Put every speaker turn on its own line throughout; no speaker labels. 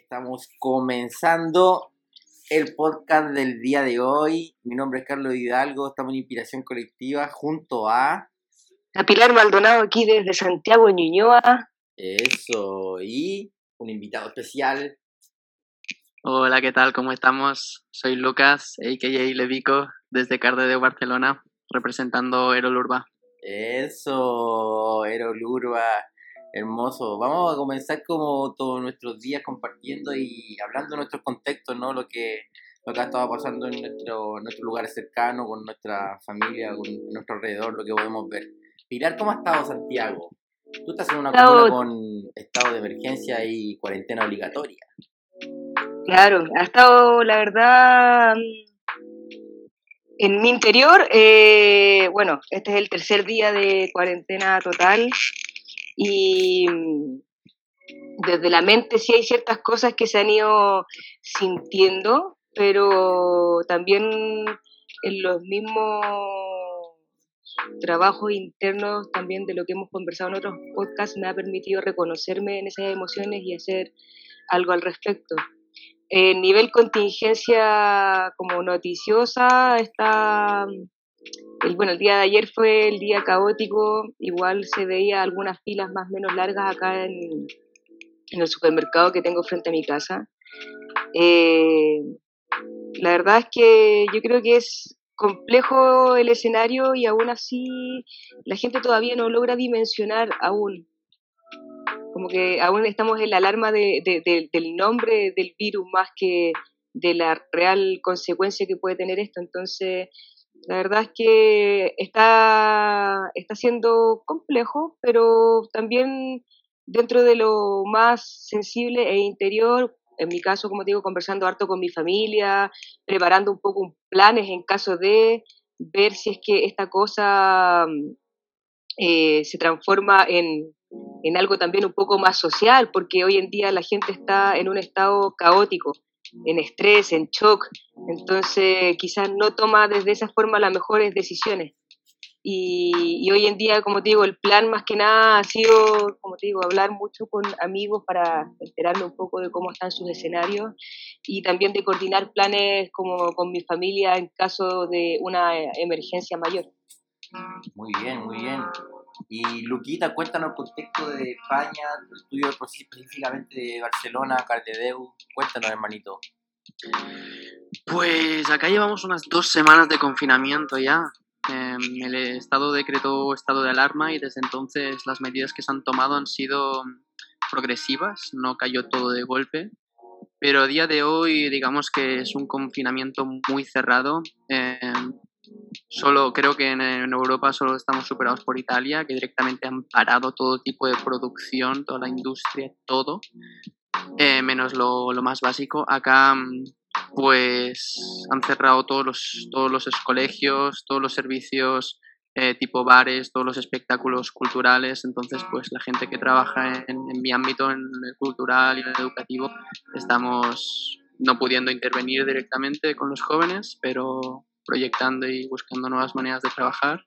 Estamos comenzando el podcast del día de hoy. Mi nombre es Carlos Hidalgo, estamos en Inspiración Colectiva junto a...
A Pilar Maldonado aquí desde Santiago, Ñuñoa.
Eso, y un invitado especial.
Hola, ¿qué tal? ¿Cómo estamos? Soy Lucas, a.k.a. Levico, desde de Barcelona, representando Erolurba.
Eso, Erolurba. Hermoso. Vamos a comenzar como todos nuestros días compartiendo y hablando de nuestros contextos, ¿no? Lo que, lo que ha estado pasando en nuestro, nuestros lugares cercanos, con nuestra familia, con nuestro alrededor, lo que podemos ver. Pilar, ¿cómo ha estado Santiago? Tú estás en una comuna con estado de emergencia y cuarentena obligatoria.
Claro, ha estado, la verdad, en mi interior, eh, bueno, este es el tercer día de cuarentena total y desde la mente sí hay ciertas cosas que se han ido sintiendo, pero también en los mismos trabajos internos también de lo que hemos conversado en otros podcasts me ha permitido reconocerme en esas emociones y hacer algo al respecto. En nivel contingencia como noticiosa está el, bueno, el día de ayer fue el día caótico, igual se veía algunas filas más o menos largas acá en, el supermercado que tengo frente a mi casa. Eh, la verdad es que yo creo que es complejo el escenario y aún así la gente todavía no logra dimensionar aún. Como que aún estamos en la alarma de, del nombre del virus más que de la real consecuencia que puede tener esto. Entonces, la verdad es que está, está siendo complejo, pero también dentro de lo más sensible e interior, en mi caso, como digo, conversando harto con mi familia, preparando un poco planes en caso de ver si es que esta cosa eh, se transforma en, en algo también un poco más social, porque hoy en día la gente está en un estado caótico en estrés, en shock, entonces quizás no toma desde esa forma las mejores decisiones. Y, hoy en día, como te digo, el plan más que nada ha sido, como te digo, hablar mucho con amigos para enterarme un poco de cómo están sus escenarios y también de coordinar planes como con mi familia en caso de una emergencia mayor.
Muy bien, muy bien. Y Luquita, cuéntanos el contexto de España, tu estudio específicamente de Barcelona, Cardedeu. Cuéntanos, hermanito.
Pues acá llevamos unas dos semanas de confinamiento ya. Em, el Estado decretó estado de alarma y desde entonces las medidas que se han tomado han sido progresivas, no cayó todo de golpe. Pero a día de hoy, digamos que es un confinamiento muy cerrado. Em, Solo creo que en, Europa solo estamos superados por Italia, que directamente han parado todo tipo de producción, toda la industria, todo, eh, menos lo, más básico. Acá, mm, pues, han cerrado todos los, todos los colegios, todos los servicios eh, tipo bares, todos los espectáculos culturales. Entonces, pues, la gente que trabaja en, en mi ámbito, en el cultural y en el educativo, estamos no pudiendo intervenir directamente con los jóvenes, pero proyectando y buscando nuevas maneras de trabajar.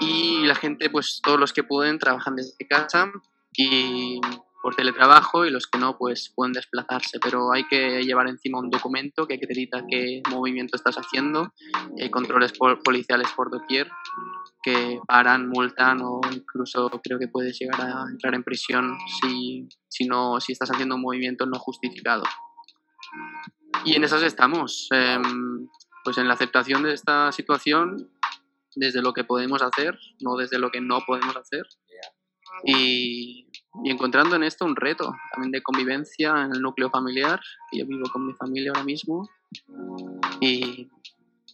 Y la gente, pues todos los que pueden, trabajan desde casa y por teletrabajo y los que no, pues pueden desplazarse, pero hay que llevar encima un documento que acredita qué movimiento estás haciendo, hay controles policiales por doquier que paran, multan o incluso creo que puedes llegar a entrar en prisión si, si, no, si estás haciendo un movimiento no justificado. Y en esas estamos. Em, pues en la aceptación de esta situación desde lo que podemos hacer, no desde lo que no podemos hacer. Y, encontrando en esto un reto también de convivencia en el núcleo familiar, que yo vivo con mi familia ahora mismo, y,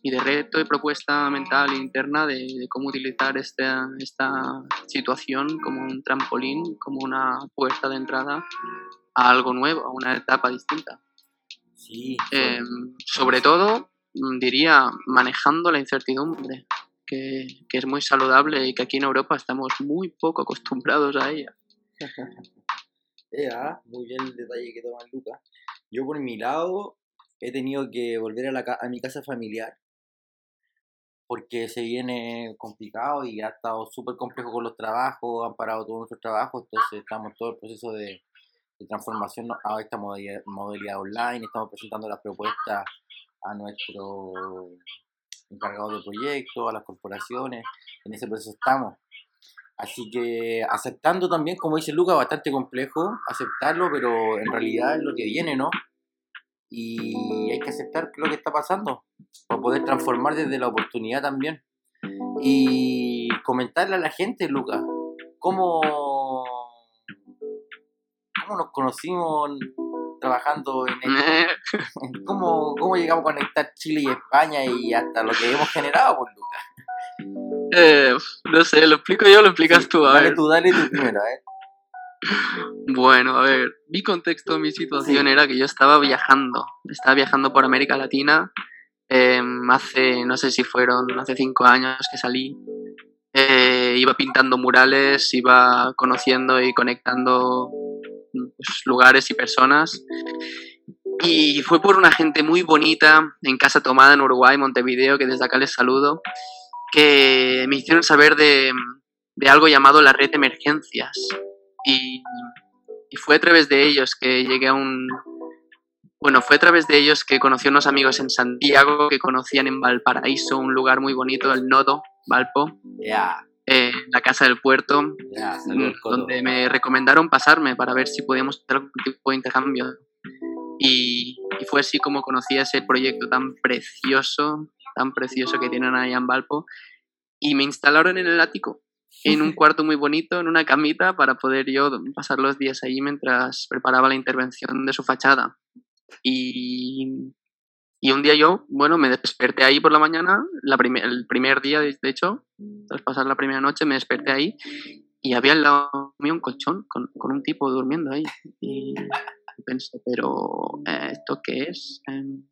de reto y propuesta mental e interna de, cómo utilizar esta, esta situación como un trampolín, como una puerta de entrada a algo nuevo, a una etapa distinta.
Sí.
Em, sobre todo diría, manejando la incertidumbre, que, es muy saludable y que aquí en Europa estamos muy poco acostumbrados a ella.
muy bien el detalle que toma Lucas. Yo por mi lado he tenido que volver a, la, a mi casa familiar porque se viene complicado y ha estado súper complejo con los trabajos, han parado todos nuestros trabajos, entonces estamos en todo el proceso de, de transformación a esta modalidad, modalidad online, estamos presentando las propuestas a nuestro encargado de proyectos, a las corporaciones, en ese proceso estamos. Así que aceptando también, como dice Lucas, bastante complejo aceptarlo, pero en realidad es lo que viene, ¿no? Y hay que aceptar lo que está pasando para poder transformar desde la oportunidad también. Y comentarle a la gente, Lucas, cómo, cómo nos conocimos trabajando en esto. ¿Cómo, ¿Cómo llegamos a conectar Chile y España y hasta lo que hemos generado, pues, Lucas?
Eh, no sé, ¿lo explico yo lo explicas tú? A
dale
ver.
tú, dale tú primero, ¿eh?
Bueno, a ver, mi contexto, mi situación
Sí.
era que yo estaba viajando, estaba viajando por América Latina, em, hace, no sé si fueron, hace cinco años que salí, Eh, iba pintando murales, iba conociendo y conectando lugares y personas, y fue por una gente muy bonita en Casa Tomada en Uruguay, Montevideo, que desde acá les saludo, que me hicieron saber de, de algo llamado la red emergencias. Y, fue a través de ellos que llegué a un... Bueno, fue a través de ellos que conocí a unos amigos en Santiago que conocían en Valparaíso, un lugar muy bonito, el Nodo, Valpo,
Ya,
eh, la Casa del Puerto,
coto.
donde me recomendaron pasarme para ver si podíamos hacer algún tipo de intercambio. Y, y fue así como conocí ese proyecto tan precioso, tan precioso que tienen allá en Valpo. Y me instalaron en el ático, en un cuarto muy bonito, en una camita, para poder yo pasar los días allí mientras preparaba la intervención de su fachada. Y, y un día yo, bueno, me desperté ahí por la mañana, la prime- el primer día, de de hecho, tras pasar la primera noche, me desperté ahí y había al lado mío un colchón con, con un tipo durmiendo ahí. Y pensé, pero eh, ¿esto qué es? Em,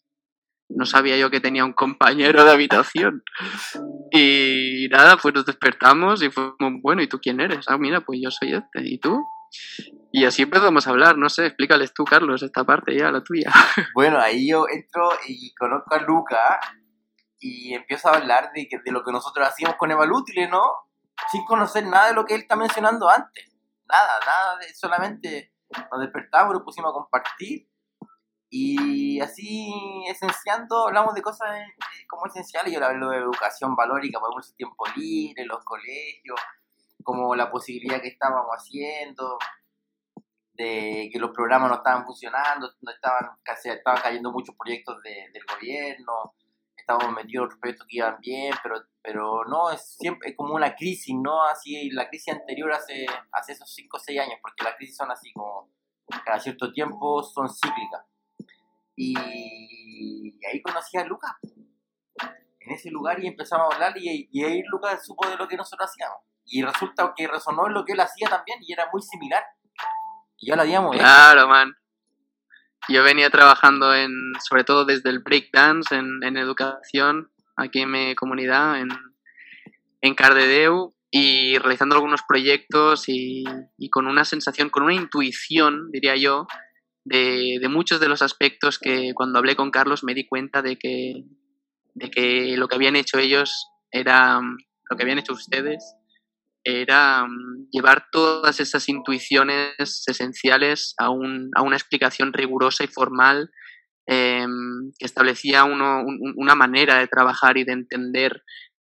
no sabía yo que tenía un compañero de habitación. Y nada, pues nos despertamos y fue como, bueno, ¿y tú quién eres? Ah, mira, pues yo soy este. ¿Y tú? Y así empezamos a hablar, no sé, explícales tú, Carlos, esta parte ya, la tuya.
Bueno, ahí yo entro y conozco a Luca y empiezo a hablar de, que- de lo que nosotros hacíamos con Evalútile, ¿no? Sin conocer nada de lo que él está mencionando antes. Nada, nada, solamente nos despertamos, nos pusimos a compartir y así esenciando, hablamos de cosas eh, como esenciales. Yo hablo de educación valórica, ejemplo, su tiempo libre, los colegios, como la posibilidad que estábamos haciendo de que los programas no estaban funcionando, no estaban, casi, estaban cayendo muchos proyectos de- del gobierno, estábamos metidos en otros proyectos que iban bien, pero, pero no, es siempre es como una crisis, ¿no? Así, la crisis anterior hace, hace esos 5 o 6 años, porque las crisis son así como, cada cierto tiempo son cíclicas. Y, y ahí conocí a Lucas, en ese lugar, y empezamos a hablar, y, y ahí Lucas supo de lo que nosotros hacíamos. Y resulta que resonó en lo que él hacía también, y era muy similar. Y ya lo.
Claro, man. Yo venía trabajando en, sobre todo desde el breakdance, en, en educación, aquí en mi comunidad, en, en Cardedeu, y realizando algunos proyectos y, y con una sensación, con una intuición, diría yo, de, de muchos de los aspectos que cuando hablé con Carlos me di cuenta de que, de que lo que habían hecho ellos era, lo que habían hecho ustedes, era mm, llevar todas esas intuiciones esenciales a, un, a una explicación rigurosa y formal em, que establecía uno- un- un- una manera de trabajar y de entender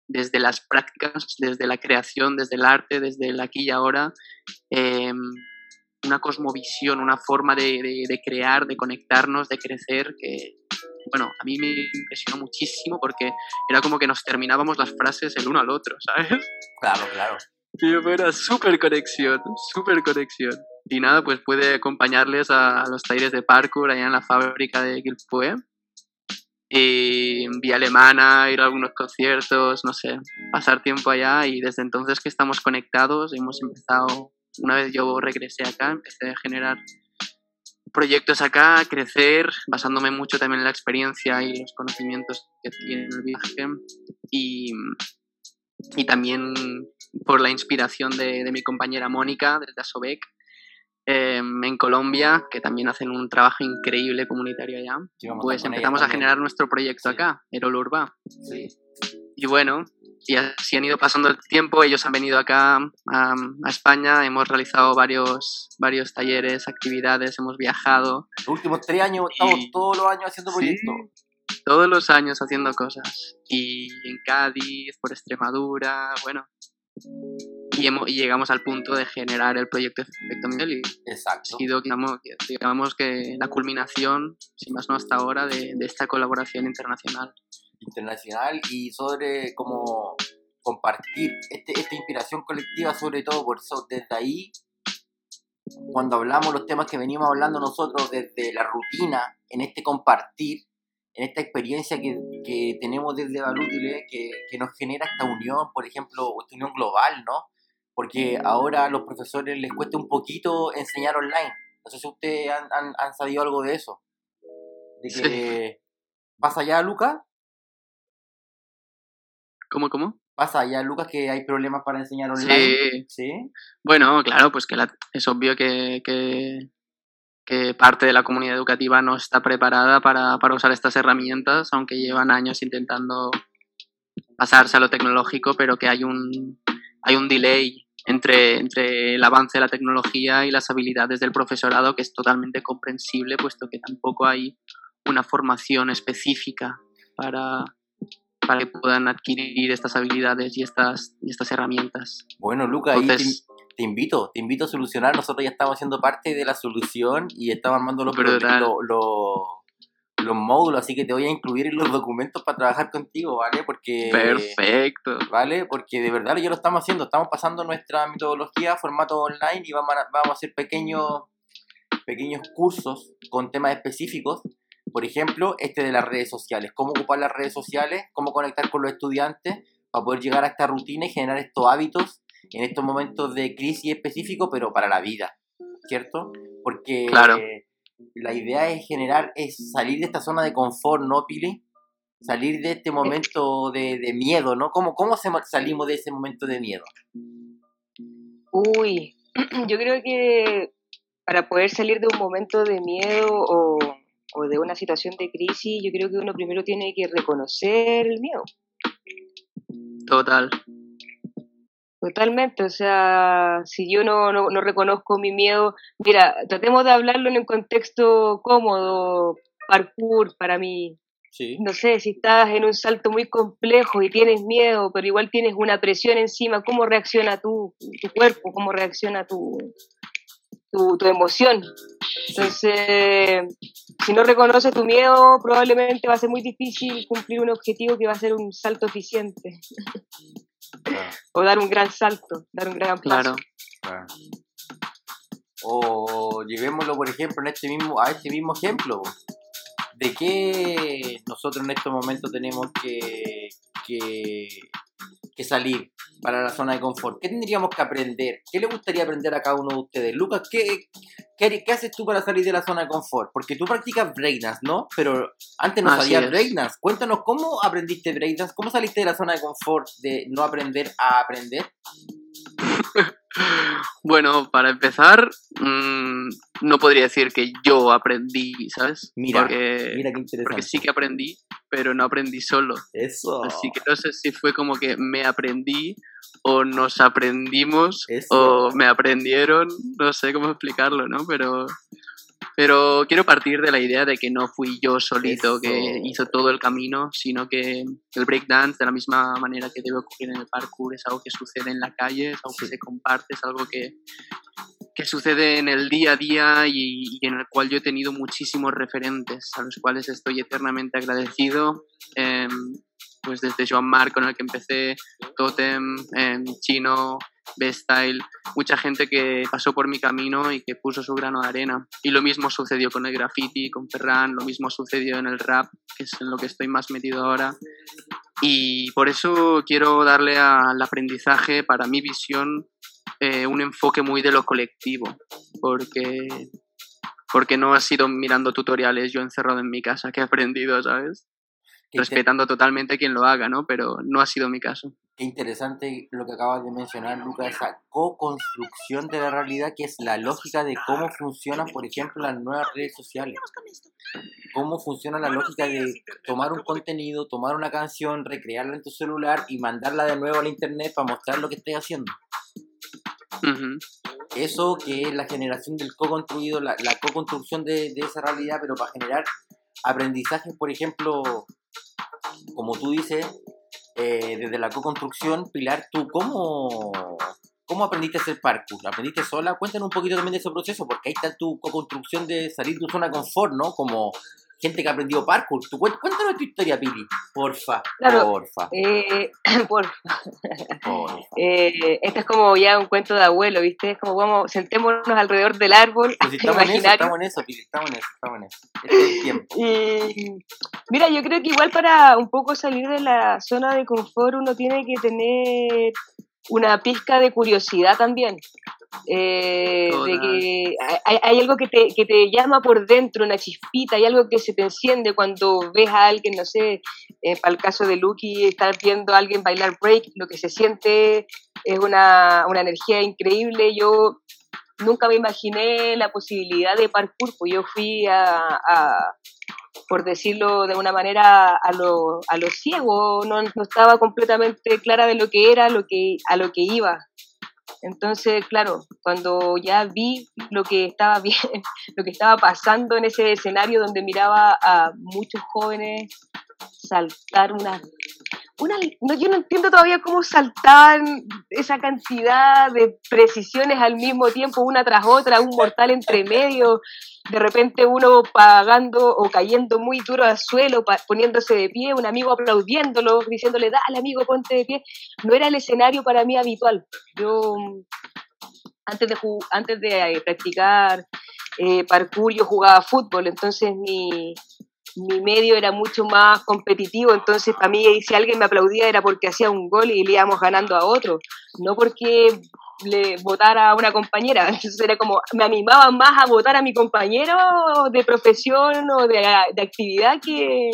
desde las prácticas, desde la creación, desde el arte, desde el aquí y ahora, em, una cosmovisión, una forma de, de- de crear, de conectarnos, de crecer, que, bueno, a mí me impresionó muchísimo porque era como que nos terminábamos las frases el uno al otro, ¿sabes?
Claro, claro.
Pero era súper conexión, súper conexión. Y nada, pues puede acompañarles a, los talleres de parkour allá en la fábrica de Gilpue. Y vía alemana, ir a algunos conciertos, no sé, pasar tiempo allá. Y desde entonces que estamos conectados, hemos empezado, una vez yo regresé acá, empecé a generar proyectos acá, a crecer, basándome mucho también en la experiencia y los conocimientos que tiene el viaje. Y, y también por la inspiración de, de mi compañera Mónica desde Asobek eh, en Colombia, que también hacen un trabajo increíble comunitario allá, pues empezamos a generar nuestro proyecto
Sí.
acá, Erol Urba.
Sí.
Y bueno, y así han ido pasando el tiempo, ellos han venido acá a, España, hemos realizado varios, varios talleres, actividades, hemos viajado.
Los últimos tres años estamos todos los años haciendo proyectos.
Todos los años haciendo cosas. Y en Cádiz, por Extremadura, bueno. Y, hemos, llegamos al punto de generar el proyecto Efecto Miguel.
Exacto.
Ha sido, digamos, digamos, que la culminación, si más no hasta ahora, de, de esta colaboración internacional
internacional y sobre cómo compartir este, esta inspiración colectiva, sobre todo por eso, desde ahí, cuando hablamos los temas que venimos hablando nosotros desde la rutina, en este compartir, en esta experiencia que, que tenemos desde Valútile, que, que nos genera esta unión, por ejemplo, esta unión global, ¿no? Porque ahora a los profesores les cuesta un poquito enseñar online. No sé si ustedes han, han, han sabido algo de eso. De que pasa allá, Lucas.
¿Cómo, cómo?
Pasa ya, Lucas, que hay problemas para enseñar online.
Sí. ¿Sí? Bueno, claro, pues que es obvio que, parte de la comunidad educativa no está preparada para, usar estas herramientas, aunque llevan años intentando pasarse a lo tecnológico, pero que hay un, hay un delay entre, entre el avance de la tecnología y las habilidades del profesorado que es totalmente comprensible, puesto que tampoco hay una formación específica para, para que puedan adquirir estas habilidades y estas, y estas herramientas.
Bueno, Luca, ahí te, invito, te invito a solucionar. Nosotros ya estamos haciendo parte de la solución y estamos armando los, los, módulos, así que te voy a incluir en los documentos para trabajar contigo, ¿vale? Porque...
Perfecto.
¿Vale? Porque de verdad ya lo estamos haciendo, estamos pasando nuestra metodología a formato online y vamos a, vamos a hacer pequeños, pequeños cursos con temas específicos por ejemplo, este de las redes sociales, cómo ocupar las redes sociales, cómo conectar con los estudiantes para poder llegar a esta rutina y generar estos hábitos en estos momentos de crisis específicos, pero para la vida, ¿cierto? Porque la idea es generar, es salir de esta zona de confort, ¿no, Pili? Salir de este momento de, miedo, ¿no? ¿Cómo, ¿Cómo salimos de ese momento de miedo?
Uy, yo creo que para poder salir de un momento de miedo o o de una situación de crisis, yo creo que uno primero tiene que reconocer el miedo.
Total.
Totalmente, o sea, si yo no, no, reconozco mi miedo, mira, tratemos de hablarlo en un contexto cómodo, parkour para mí. Sí. No sé, si estás en un salto muy complejo y tienes miedo, pero igual tienes una presión encima, ¿cómo reacciona tu, tu cuerpo? ¿Cómo reacciona tu, tu, tu emoción? Entonces, si no reconoces tu miedo, probablemente va a ser muy difícil cumplir un objetivo que va a ser un salto eficiente. o dar un gran salto, dar un gran paso. Claro.
O llevémoslo, por ejemplo, en este mismo, a este mismo ejemplo. ¿De qué nosotros en estos momentos tenemos que, que, que salir? para la zona de confort? ¿Qué tendríamos que aprender? ¿Qué le gustaría aprender a cada uno de ustedes? Lucas, ¿qué, qué, haces tú para salir de la zona de confort? Porque tú practicas breakdance, ¿no? Pero antes no sabías breakdance. Cuéntanos, ¿cómo aprendiste breakdance? ¿Cómo saliste de la zona de confort de no aprender a aprender?
Bueno, para empezar, mmm, no podría decir que yo aprendí, ¿sabes?
Mira, mira qué interesante.
Porque sí que aprendí, pero no aprendí solo.
Eso.
Así que no sé si fue como que me aprendí o nos aprendimos o me aprendieron, no sé cómo explicarlo, ¿no? Pero pero quiero partir de la idea de que no fui yo solito que hizo todo el camino, sino que el breakdance, de la misma manera que debe ocurrir en el parkour, es algo que sucede en la calle, es algo que se comparte, es algo que, que sucede en el día a día y, en el cual yo he tenido muchísimos referentes a los cuales estoy eternamente agradecido. Em, pues desde Joan Marc con el que empecé, Totem, em, Chino, B-Style, mucha gente que pasó por mi camino y que puso su grano de arena. Y lo mismo sucedió con el graffiti, con Ferran, lo mismo sucedió en el rap, que es en lo que estoy más metido ahora. Y por eso quiero darle al aprendizaje, para mi visión, eh, un enfoque muy de lo colectivo, porque, porque no ha sido mirando tutoriales yo encerrado en mi casa que he aprendido, ¿sabes? Respetando totalmente quien lo haga, ¿no? Pero no ha sido mi caso.
Qué interesante lo que acabas de mencionar, Lucas, esa co-construcción de la realidad, que es la lógica de cómo funcionan, por ejemplo, las nuevas redes sociales. cómo funciona la lógica de tomar un contenido, tomar una canción, recrearla en tu celular y mandarla de nuevo al internet para mostrar lo que estés haciendo. Eso que es la generación del co-construido, la, la co-construcción de, de esa realidad, pero para generar aprendizajes, por ejemplo, como tú dices, eh, desde la co-construcción, Pilar, ¿tú cómo, cómo aprendiste a hacer parkour? ¿Aprendiste sola? Cuéntanos un poquito también de ese proceso, porque ahí está tu co-construcción de salir de tu zona de confort, ¿no? Como gente que ha aprendido parkour. Tú, cuéntanos tu historia, Pili, porfa, porfa.
Eh, porfa. Eh, esto es como ya un cuento de abuelo, ¿viste? Es como vamos, sentémonos alrededor del árbol.
Pues estamos, en eso, estamos en eso, Pili, estamos en eso, estamos en eso. Este es el tiempo.
Mira, yo creo que igual para un poco salir de la zona de confort uno tiene que tener una pizca de curiosidad también. Eh, de que hay, algo que te, que te, llama por dentro, una chispita, hay algo que se te enciende cuando ves a alguien, no sé, eh, para el caso de Lucky, estar viendo a alguien bailar break, lo que se siente es una, una energía increíble. Yo nunca me imaginé la posibilidad de parkour, pues yo fui a, por decirlo de una manera, a lo, a lo ciego, no, no, estaba completamente clara de lo que era, lo que, a lo que iba. Entonces, claro, cuando ya vi lo que estaba bien, lo que estaba pasando en ese escenario donde miraba a muchos jóvenes saltar una no, yo no entiendo todavía cómo saltan esa cantidad de precisiones al mismo tiempo, una tras otra, un mortal entre medio, de repente uno pagando o cayendo muy duro al suelo, poniéndose de pie, un amigo aplaudiéndolo, diciéndole, dale amigo, ponte de pie. No era el escenario para mí habitual. Yo, antes de, antes de eh, practicar eh, parkour, yo jugaba fútbol, entonces mi, mi medio era mucho más competitivo, entonces para mí si alguien me aplaudía era porque hacía un gol y le íbamos ganando a otro, no porque le votara a una compañera, entonces era como, me animaba más a votar a mi compañero de profesión o de, actividad que,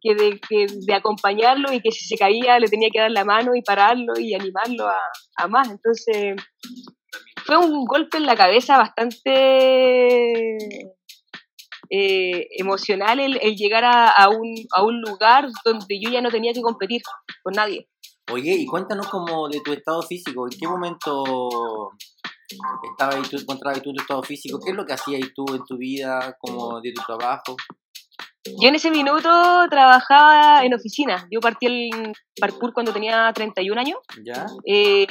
que, de, que, de, acompañarlo y que si se caía le tenía que dar la mano y pararlo y animarlo a, a más, entonces fue un golpe en la cabeza bastante eh, emocional el, llegar a, un, a, un, lugar donde yo ya no tenía que competir con nadie.
Oye, y cuéntanos como de tu estado físico, ¿en qué momento estabas tú, encontrabas tú en tu estado físico? ¿Qué es lo que hacías tú en tu vida, como de tu trabajo?
Yo en ese minuto trabajaba en oficina. Yo partí el parkour cuando tenía 31 años.
¿Ya?
Eh,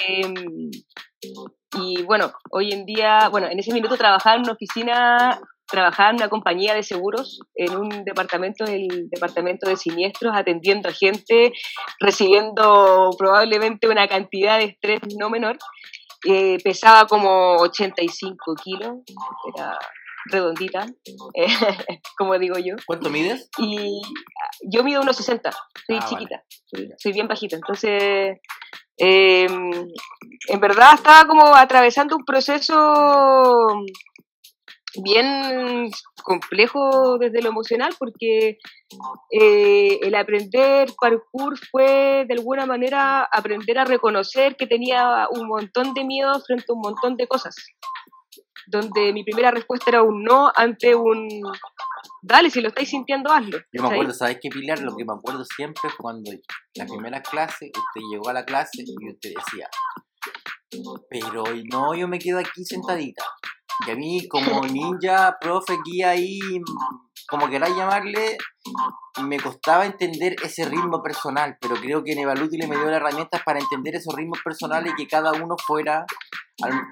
y bueno, hoy en día, bueno, en ese minuto trabajaba en una oficina trabajaba en una compañía de seguros, en un departamento, el departamento de siniestros, atendiendo a gente, recibiendo probablemente una cantidad de estrés no menor. Eh, pesaba como 85 kilos, era redondita, como digo yo.
¿Cuánto mides?
Y yo mido unos 60, soy ah, chiquita, soy, bien bajita, entonces em, en verdad estaba como atravesando un proceso bien complejo desde lo emocional porque eh, el aprender parkour fue de alguna manera aprender a reconocer que tenía un montón de miedo frente a un montón de cosas donde mi primera respuesta era un no ante un dale, si lo estáis sintiendo, hazlo.
Yo me acuerdo, ¿sabes qué, Pilar? Lo que me acuerdo siempre es cuando la primera clase, usted llegó a la clase y usted decía, pero no, yo me quedo aquí sentadita. Y a mí como ninja, profe, guía ahí, como queráis llamarle, me costaba entender ese ritmo personal, pero creo que Nevalútil me dio las herramientas para entender esos ritmos personales y que cada uno fuera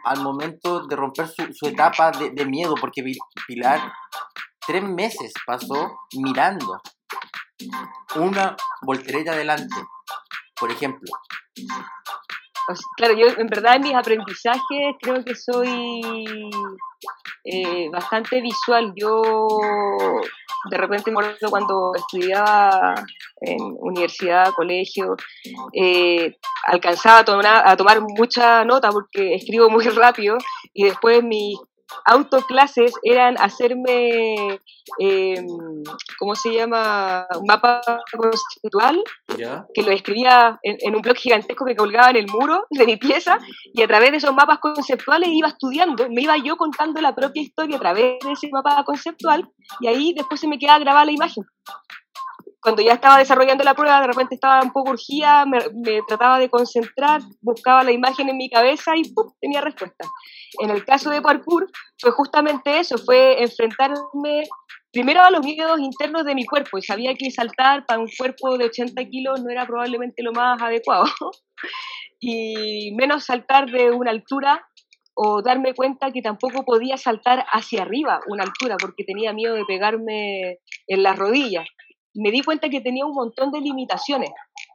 al, momento de romper su, etapa de, de, miedo, porque Pilar tres meses pasó mirando una voltereta adelante, por ejemplo
claro, yo en verdad en mis aprendizajes creo que soy eh, bastante visual. Yo de repente me acuerdo cuando estudiaba en universidad, colegio, eh, alcanzaba a tomar, a tomar mucha nota porque escribo muy rápido y después mis autoclases eran hacerme, eh, ¿cómo se llama? Un mapa conceptual, que lo escribía en, un blog gigantesco que colgaba en el muro de mi pieza, y a través de esos mapas conceptuales iba estudiando, me iba yo contando la propia historia a través de ese mapa conceptual, y ahí después se me quedaba grabada la imagen cuando ya estaba desarrollando la prueba, de repente estaba un poco urgida, me, trataba de concentrar, buscaba la imagen en mi cabeza y ¡pum! tenía respuesta. En el caso de parkour fue justamente eso, fue enfrentarme primero a los miedos internos de mi cuerpo y sabía que saltar para un cuerpo de 80 kilos no era probablemente lo más adecuado. y menos saltar de una altura o darme cuenta que tampoco podía saltar hacia arriba una altura porque tenía miedo de pegarme en las rodillas me di cuenta que tenía un montón de limitaciones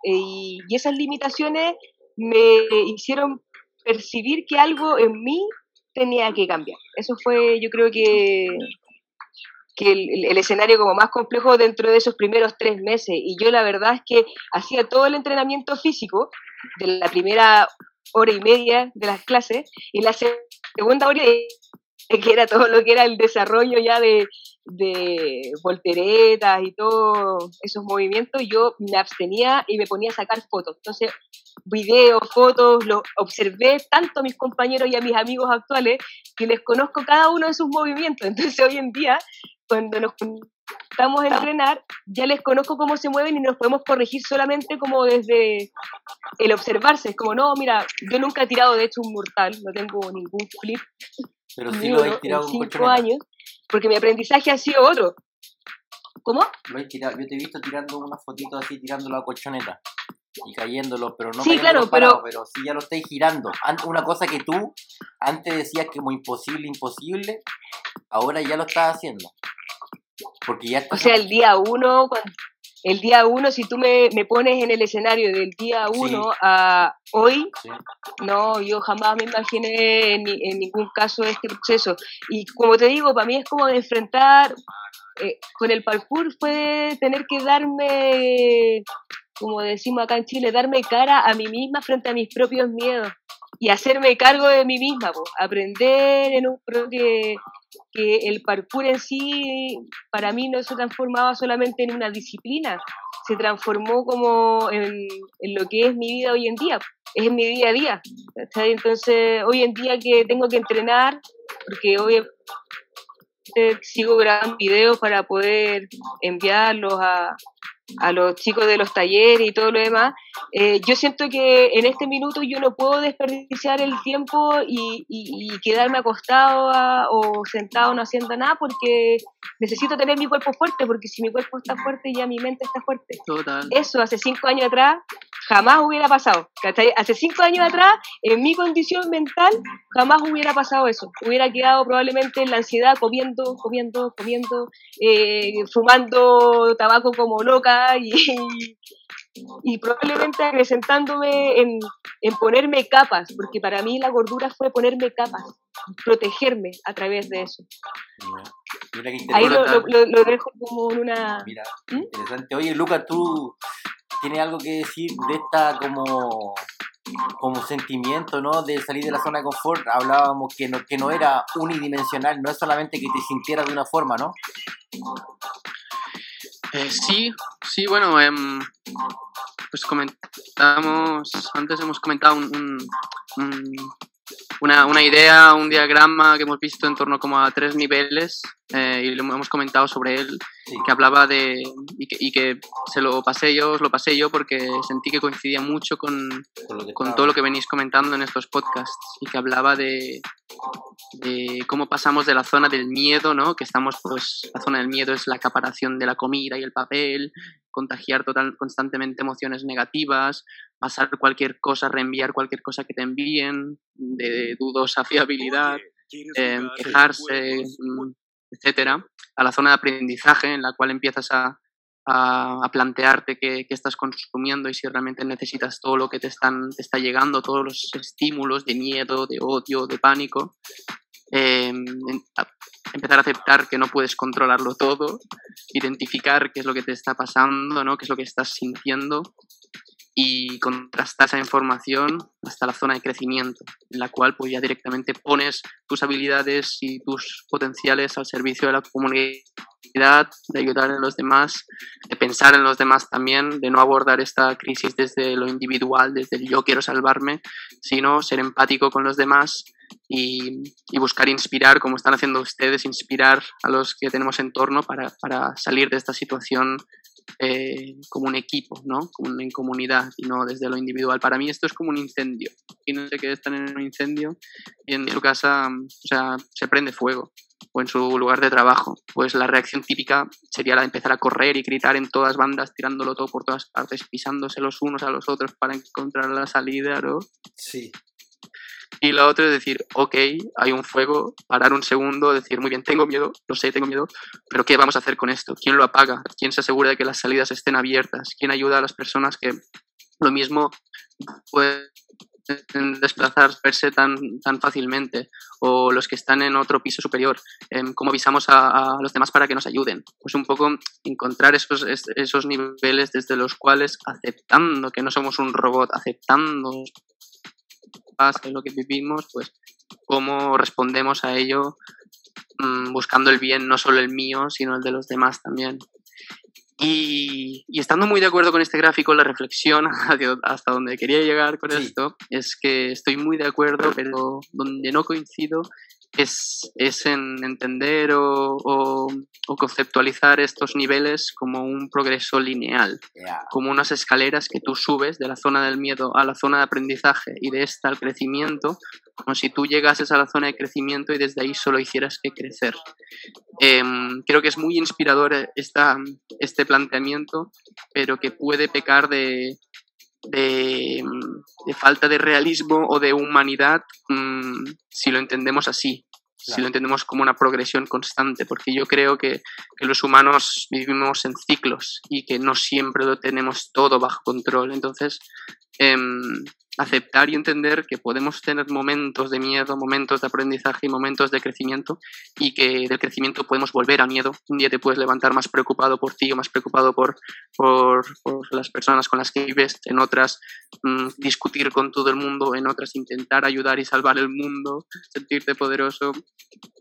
eh, y, esas limitaciones me hicieron percibir que algo en mí tenía que cambiar. Eso fue, yo creo que, que el, escenario como más complejo dentro de esos primeros tres meses. Y yo la verdad es que hacía todo el entrenamiento físico de la primera hora y media de las clases y la segunda hora que era todo lo que era el desarrollo ya de, de volteretas y todos esos movimientos, yo me abstenía y me ponía a sacar fotos. Entonces, videos, fotos, lo observé tanto a mis compañeros y a mis amigos actuales que les conozco cada uno de sus movimientos. Entonces, hoy en día, cuando nos estamos a entrenar, ya les conozco cómo se mueven y nos podemos corregir solamente como desde el observarse. Es como, no, mira, yo nunca he tirado de hecho un mortal, no tengo ningún flip.
Pero sí lo he tirado en
cinco años porque mi aprendizaje ha sido otro. ¿Cómo?
Lo he tirado, yo te he visto tirando unas fotitos así, tirándolo a colchoneta y cayéndolo, pero no
sí, claro,
pero... pero sí ya lo estáis girando. Una cosa que tú antes decías que como imposible, imposible, ahora ya lo estás haciendo. Porque ya
O sea, el día uno, el día uno, si tú me, me, pones en el escenario del día uno a hoy, no, yo jamás me imaginé en, en, ningún caso este proceso. Y como te digo, para mí es como enfrentar, eh, con el parkour fue tener que darme, como decimos acá en Chile, darme cara a mí misma frente a mis propios miedos y hacerme cargo de mí misma, aprender en un pro que que el parkour en sí para mí no se transformaba solamente en una disciplina, se transformó como en, lo que es mi vida hoy en día, es mi día a día. Entonces, hoy en día que tengo que entrenar, porque hoy sigo grabando videos para poder enviarlos a, a los chicos de los talleres y todo lo demás, eh, yo siento que en este minuto yo no puedo desperdiciar el tiempo y, quedarme acostado o sentado no haciendo nada porque necesito tener mi cuerpo fuerte, porque si mi cuerpo está fuerte ya mi mente está fuerte. Eso hace cinco años atrás jamás hubiera pasado. Hace cinco años atrás, en mi condición mental, jamás hubiera pasado eso. Hubiera quedado probablemente en la ansiedad comiendo, comiendo, comiendo, eh, fumando tabaco como loca y, y probablemente acrecentándome en, en, ponerme capas, porque para mí la gordura fue ponerme capas, protegerme a través de eso. Ahí lo, lo, dejo como en una...
Mira, ¿Mm? interesante. Oye, Lucas, tú tienes algo que decir de esta como como sentimiento, ¿no? De salir de la zona de confort, hablábamos que no, que no era unidimensional, no es solamente que te sintieras de una forma, ¿no?
Eh, sí, sí, bueno, em, pues comentamos, antes hemos comentado un, una, una, idea, un diagrama que hemos visto en torno como a tres niveles eh, y lo hemos comentado sobre él, que hablaba de, y que, se lo pasé yo, os lo pasé yo porque sentí que coincidía mucho con, con, todo lo que venís comentando en estos podcasts y que hablaba de, de cómo pasamos de la zona del miedo, ¿no? Que estamos, pues, la zona del miedo es la acaparación de la comida y el papel, contagiar total, constantemente emociones negativas, pasar cualquier cosa, reenviar cualquier cosa que te envíen, de dudosa fiabilidad, eh, quejarse, mm, etcétera, a la zona de aprendizaje en la cual empiezas a, a, plantearte qué, estás consumiendo y si realmente necesitas todo lo que te, están, te está llegando, todos los estímulos de miedo, de odio, de pánico. Em, empezar a aceptar que no puedes controlarlo todo, identificar qué es lo que te está pasando, ¿no? qué es lo que estás sintiendo y contrastar esa información hasta la zona de crecimiento, en la cual pues ya directamente pones tus habilidades y tus potenciales al servicio de la comunidad, de ayudar a los demás, de pensar en los demás también, de no abordar esta crisis desde lo individual, desde el yo quiero salvarme, sino ser empático con los demás y, buscar inspirar, como están haciendo ustedes, inspirar a los que tenemos en torno para, para salir de esta situación eh, como un equipo, ¿no? Como en comunidad y no desde lo individual. Para mí esto es como un incendio. Y no sé qué están en un incendio y en su casa, o sea, se prende fuego o en su lugar de trabajo. Pues la reacción típica sería la de empezar a correr y gritar en todas bandas, tirándolo todo por todas partes, pisándose los unos a los otros para encontrar la salida, ¿no?
Sí.
Y la otra es decir, ok, hay un fuego, parar un segundo, decir, muy bien, tengo miedo, lo sé, tengo miedo, pero ¿qué vamos a hacer con esto? ¿Quién lo apaga? ¿Quién se asegura de que las salidas estén abiertas? ¿Quién ayuda a las personas que lo mismo pueden desplazarse tan, tan fácilmente o los que están en otro piso superior, em, cómo avisamos a, los demás para que nos ayuden. Pues un poco encontrar esos, esos niveles desde los cuales aceptando que no somos un robot, aceptando en lo que vivimos, pues cómo respondemos a ello mm, buscando el bien, no solo el mío, sino el de los demás también. Y, estando muy de acuerdo con este gráfico, la reflexión hasta donde quería llegar con esto es que estoy muy de acuerdo, pero donde no coincido es, es en entender o, o, conceptualizar estos niveles como un progreso lineal, como unas escaleras que tú subes de la zona del miedo a la zona de aprendizaje y de esta al crecimiento, como si tú llegases a la zona de crecimiento y desde ahí solo hicieras que crecer. Em, creo que es muy inspirador esta, este planteamiento, pero que puede pecar de, de, falta de realismo o de humanidad mm, si lo entendemos así, si lo entendemos como una progresión constante, porque yo creo que, que, los humanos vivimos en ciclos y que no siempre lo tenemos todo bajo control. Entonces, em, aceptar y entender que podemos tener momentos de miedo, momentos de aprendizaje y momentos de crecimiento y que del crecimiento podemos volver a miedo. Un día te puedes levantar más preocupado por ti o más preocupado por, por, las personas con las que vives, en otras mm, discutir con todo el mundo, en otras intentar ayudar y salvar el mundo, sentirte poderoso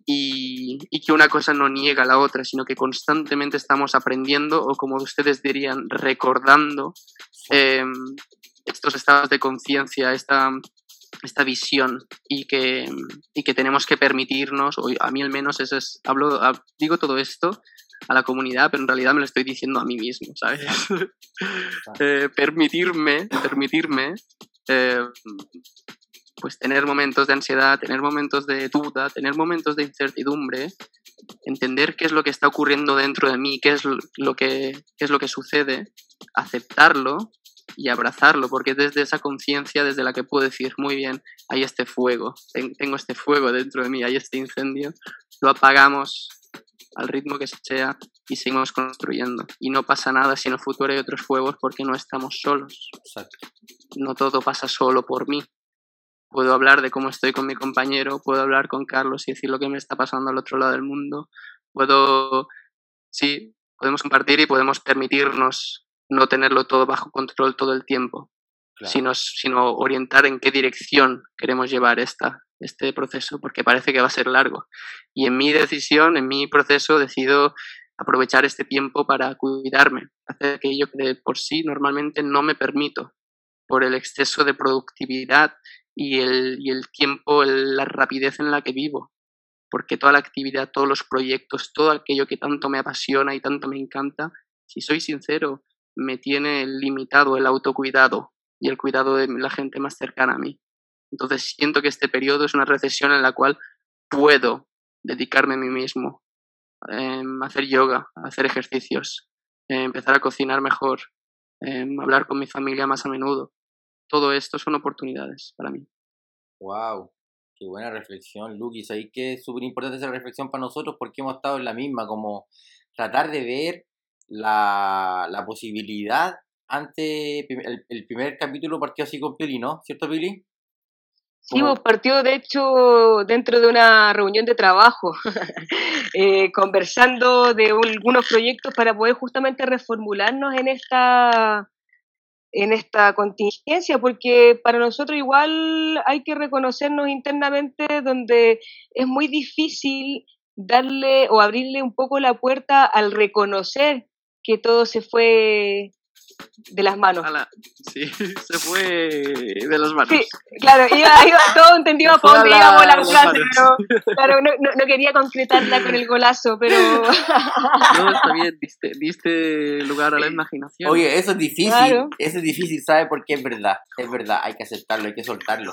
y, y que una cosa no niega a la otra, sino que constantemente estamos aprendiendo o como ustedes dirían, recordando. Eh, estos estados de conciencia, esta, esta visión y que, y que tenemos que permitirnos, o a mí al menos eso es, hablo, digo todo esto a la comunidad, pero en realidad me lo estoy diciendo a mí mismo, ¿sabes? Eh, permitirme, permitirme, eh, pues tener momentos de ansiedad, tener momentos de duda, tener momentos de incertidumbre, entender qué es lo que está ocurriendo dentro de mí, qué es lo que, qué es lo que sucede, aceptarlo y abrazarlo, porque desde esa conciencia desde la que puedo decir, muy bien, hay este fuego, tengo este fuego dentro de mí, hay este incendio, lo apagamos al ritmo que sea y seguimos construyendo. Y no pasa nada si en el futuro hay otros fuegos porque no estamos solos. No todo pasa solo por mí. Puedo hablar de cómo estoy con mi compañero, puedo hablar con Carlos y decir lo que me está pasando al otro lado del mundo. Puedo, sí, podemos compartir y podemos permitirnos no tenerlo todo bajo control todo el tiempo, sino, sino orientar en qué dirección queremos llevar esta, este proceso, porque parece que va a ser largo. Y en mi decisión, en mi proceso, decido aprovechar este tiempo para cuidarme, hacer aquello que por sí normalmente no me permito, por el exceso de productividad y el, y el tiempo, la rapidez en la que vivo, porque toda la actividad, todos los proyectos, todo aquello que tanto me apasiona y tanto me encanta, si soy sincero, me tiene limitado el autocuidado y el cuidado de la gente más cercana a mí. Entonces siento que este periodo es una recesión en la cual puedo dedicarme a mí mismo, eh, hacer yoga, hacer ejercicios, empezar a cocinar mejor, eh, hablar con mi familia más a menudo. Todo esto son oportunidades para mí.
Wow, qué buena reflexión, Luquis. Ahí que es súper importante esa reflexión para nosotros porque hemos estado en la misma, como tratar de ver la, la posibilidad antes, el, primer capítulo partió así con Pili, ¿no? ¿Cierto, Pili?
Sí, pues, partió de hecho dentro de una reunión de trabajo, eh, conversando de algunos proyectos para poder justamente reformularnos en esta en esta contingencia, porque para nosotros igual hay que reconocernos internamente donde es muy difícil darle o abrirle un poco la puerta al reconocer que todo se fue de las manos.
sí, se fue de las manos.
Sí, claro, iba, iba todo entendido por dónde íbamos la frase, pero claro, no, no, quería concretarla con el golazo, pero...
No, está bien, diste, diste lugar a la imaginación.
Oye, eso es difícil, eso es difícil, ¿sabe? Porque es verdad, es verdad, hay que aceptarlo, hay que soltarlo.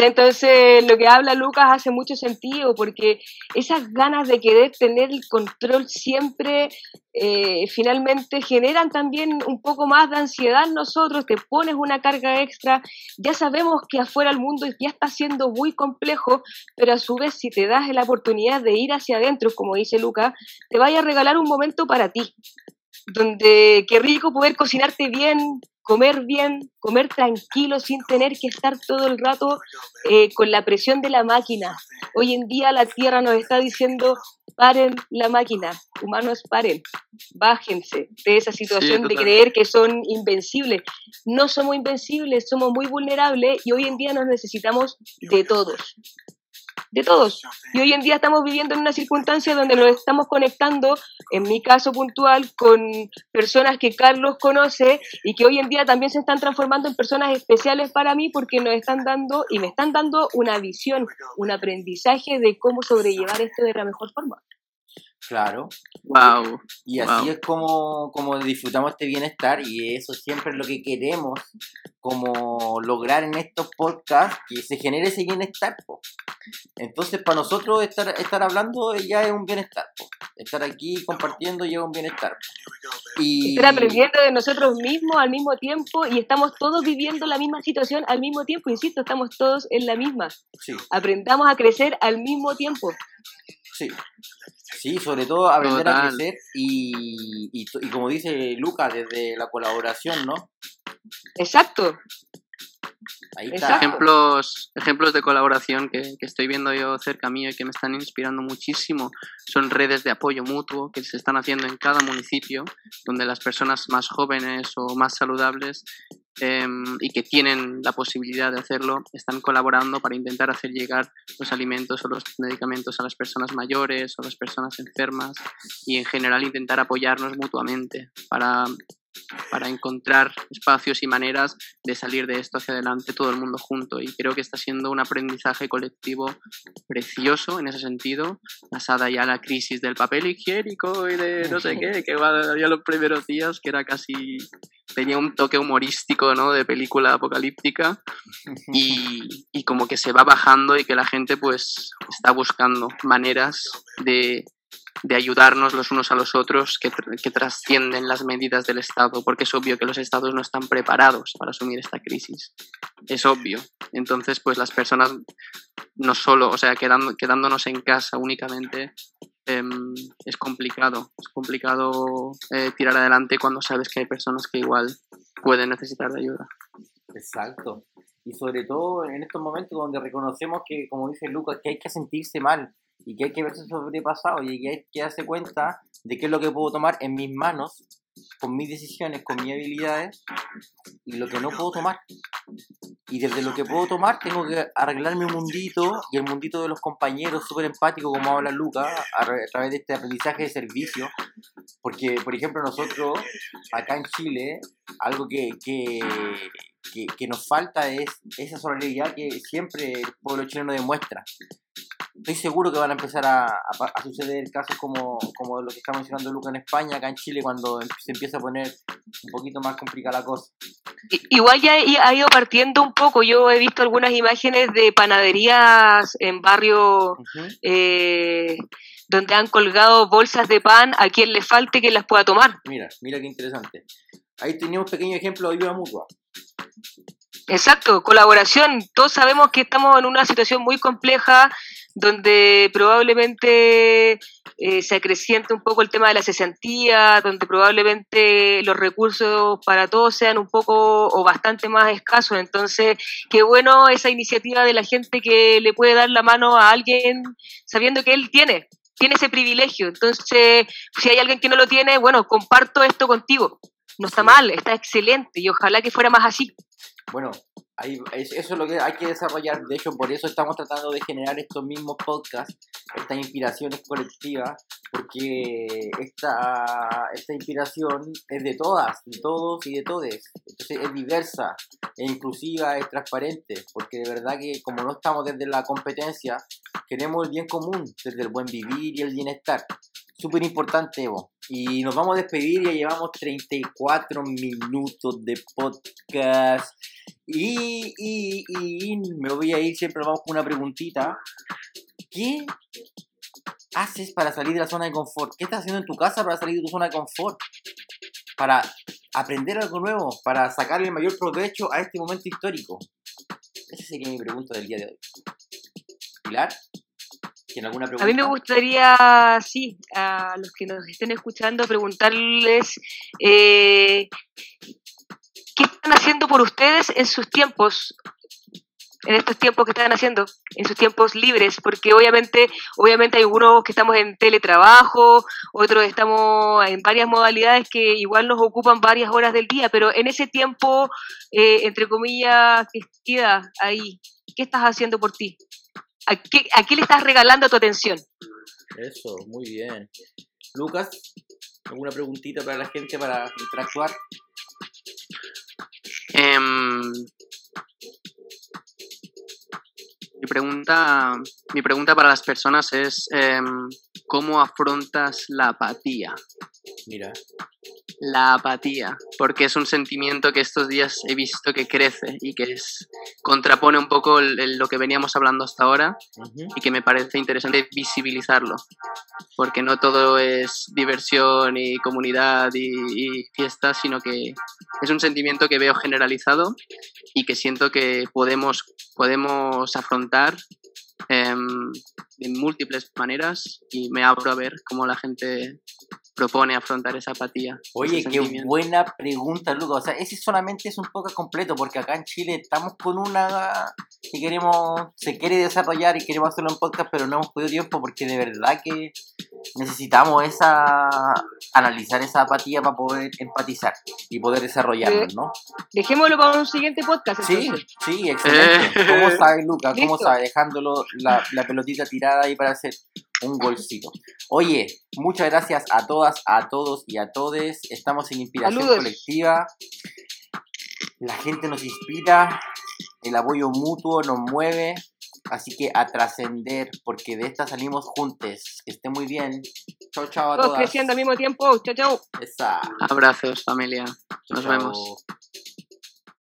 Entonces, lo que habla Lucas hace mucho sentido, porque esas ganas de querer tener el control siempre, eh, finalmente generan también un poco más de ansiedad en nosotros, te pones una carga extra, ya sabemos que afuera el mundo ya está siendo muy complejo, pero a su vez si te das la oportunidad de ir hacia adentro, como dice Lucas, te vaya a regalar un momento para ti, donde qué rico poder cocinarte bien, comer bien, comer tranquilo sin tener que estar todo el rato eh, con la presión de la máquina. Hoy en día la Tierra nos está diciendo, paren la máquina, humanos paren, bájense de esa situación de creer que son invencibles. No somos invencibles, somos muy vulnerables y hoy en día nos necesitamos de todos de todos. Y hoy en día estamos viviendo en una circunstancia donde nos estamos conectando, en mi caso puntual, con personas que Carlos conoce y que hoy en día también se están transformando en personas especiales para mí porque nos están dando y me están dando una visión, un aprendizaje de cómo sobrellevar esto de la mejor forma.
Claro.
Wow.
Y así es como, como disfrutamos este bienestar y eso siempre es lo que queremos como lograr en estos podcasts que se genere ese bienestar. Entonces para nosotros estar, estar hablando ya es un bienestar. Estar aquí compartiendo ya es un bienestar.
Y... Estar aprendiendo de nosotros mismos al mismo tiempo y estamos todos viviendo la misma situación al mismo tiempo. Insisto, estamos todos en la misma. Aprendamos a crecer al mismo tiempo.
Sí. Sí, sobre todo aprender a crecer y, y, y, como dice Lucas, desde la colaboración, ¿no?
Exacto.
Ejemplos, ejemplos de colaboración que, estoy viendo yo cerca mío y que me están inspirando muchísimo son redes de apoyo mutuo que se están haciendo en cada municipio, donde las personas más jóvenes o más saludables em, y que tienen la posibilidad de hacerlo están colaborando para intentar hacer llegar los alimentos o los medicamentos a las personas mayores o las personas enfermas y en general intentar apoyarnos mutuamente para para encontrar espacios y maneras de salir de esto hacia adelante todo el mundo junto. Y creo que está siendo un aprendizaje colectivo precioso en ese sentido, basada ya en la crisis del papel higiénico y de no sé qué, que había los primeros días, que era casi tenía un toque humorístico, ¿no? De película apocalíptica y, y, como que se va bajando y que la gente pues está buscando maneras de de ayudarnos los unos a los otros que, que, trascienden las medidas del Estado, porque es obvio que los Estados no están preparados para asumir esta crisis. Es obvio. Entonces, pues las personas no solo, o sea, quedando, quedándonos en casa únicamente, em, es complicado. Es complicado eh, tirar adelante cuando sabes que hay personas que igual pueden necesitar de ayuda.
Exacto. Y sobre todo en estos momentos donde reconocemos que, como dice Lucas, que hay que sentirse mal y que hay que verse sobrepasado y que hay que darse cuenta de qué es lo que puedo tomar en mis manos, con mis decisiones, con mis habilidades y lo que no puedo tomar. Y desde lo que puedo tomar tengo que arreglar mi mundito y el mundito de los compañeros, súper empático como habla Luca, a, través de este aprendizaje de servicio. Porque, por ejemplo, nosotros acá en Chile, algo que, que, que, que nos falta es esa solidaridad que siempre el pueblo chileno demuestra estoy seguro que van a empezar a, a, suceder casos como, como lo que está mencionando Luca en España, acá en Chile, cuando se empieza a poner un poquito más complicada la cosa.
Igual ya ha ido partiendo un poco. Yo he visto algunas imágenes de panaderías en barrio eh, donde han colgado bolsas de pan a quien le falte que las pueda tomar.
Mira, mira qué interesante. Ahí teníamos un pequeño ejemplo de ayuda mutua.
Exacto, colaboración. Todos sabemos que estamos en una situación muy compleja donde probablemente eh, se acreciente un poco el tema de la cesantía, donde probablemente los recursos para todos sean un poco o bastante más escasos. Entonces, qué bueno esa iniciativa de la gente que le puede dar la mano a alguien sabiendo que él tiene, tiene ese privilegio. Entonces, si hay alguien que no lo tiene, bueno, comparto esto contigo no está mal, está excelente y ojalá que fuera más así.
Bueno, eso es lo que hay que desarrollar. De hecho, por eso estamos tratando de generar estos mismos podcasts, estas inspiraciones colectivas, porque esta, esta inspiración es de todas, de todos y de todes. Entonces es diversa, es inclusiva, es transparente, porque de verdad que como no estamos desde la competencia, queremos el bien común, desde el buen vivir y el bienestar. Súper importante, Evo. Y nos vamos a despedir, ya llevamos 34 minutos de podcast. Y, y, y me voy a ir, siempre vamos con una preguntita. ¿Qué haces para salir de la zona de confort? ¿Qué estás haciendo en tu casa para salir de tu zona de confort? Para aprender algo nuevo, para sacarle el mayor provecho a este momento histórico. Esa sería mi pregunta del día de hoy. Pilar, ¿tiene alguna pregunta?
A mí me gustaría, sí, a los que nos estén escuchando, preguntarles eh, qué están haciendo por ustedes en sus tiempos, en estos tiempos que están haciendo, en sus tiempos libres, porque obviamente, obviamente hay algunos que estamos en teletrabajo, otros estamos en varias modalidades que igual nos ocupan varias horas del día, pero en ese tiempo, eh, entre comillas, que queda ahí, ¿qué estás haciendo por ti? ¿A qué, ¿A qué le estás regalando tu atención?
Eso, muy bien. Lucas, ¿alguna preguntita para la gente para interactuar?
Em, mi, pregunta, mi pregunta para las personas es em, ¿cómo afrontas la apatía?
Mira,
La apatía, porque es un sentimiento que estos días he visto que crece y que es, contrapone un poco el- el- lo que veníamos hablando hasta ahora y que me parece interesante visibilizarlo, porque no todo es diversión y comunidad y, y fiesta, sino que es un sentimiento que veo generalizado y que siento que podemos, podemos afrontar em, de múltiples maneras y me abro a ver cómo la gente propone afrontar esa apatía.
Oye, qué buena pregunta, Lucas. O sea, ese solamente es un poco completo, porque acá en Chile estamos con una que queremos, se quiere desarrollar y queremos hacerlo en podcast, pero no hemos podido tiempo porque de verdad que necesitamos esa analizar esa apatía para poder empatizar y poder desarrollarnos, ¿no?
Dejémoslo para un siguiente podcast.
Sí,
Entonces.
sí, excelente.
Eh.
¿Cómo sabe Lucas? ¿Cómo
Listo.
sabe? Dejándolo la, la pelotita tirada ahí para hacer un golcito. Oye, muchas gracias a todas, a todos y a todes. Estamos en Inspiración
Saludos.
Colectiva. La gente nos inspira, el apoyo mutuo nos mueve. Así que a trascender, porque de esta salimos juntos. Que esté muy bien. Chao, chao a
Todos
todas.
creciendo al mismo tiempo. Chao, chao.
Abrazos, familia. Nos vemos.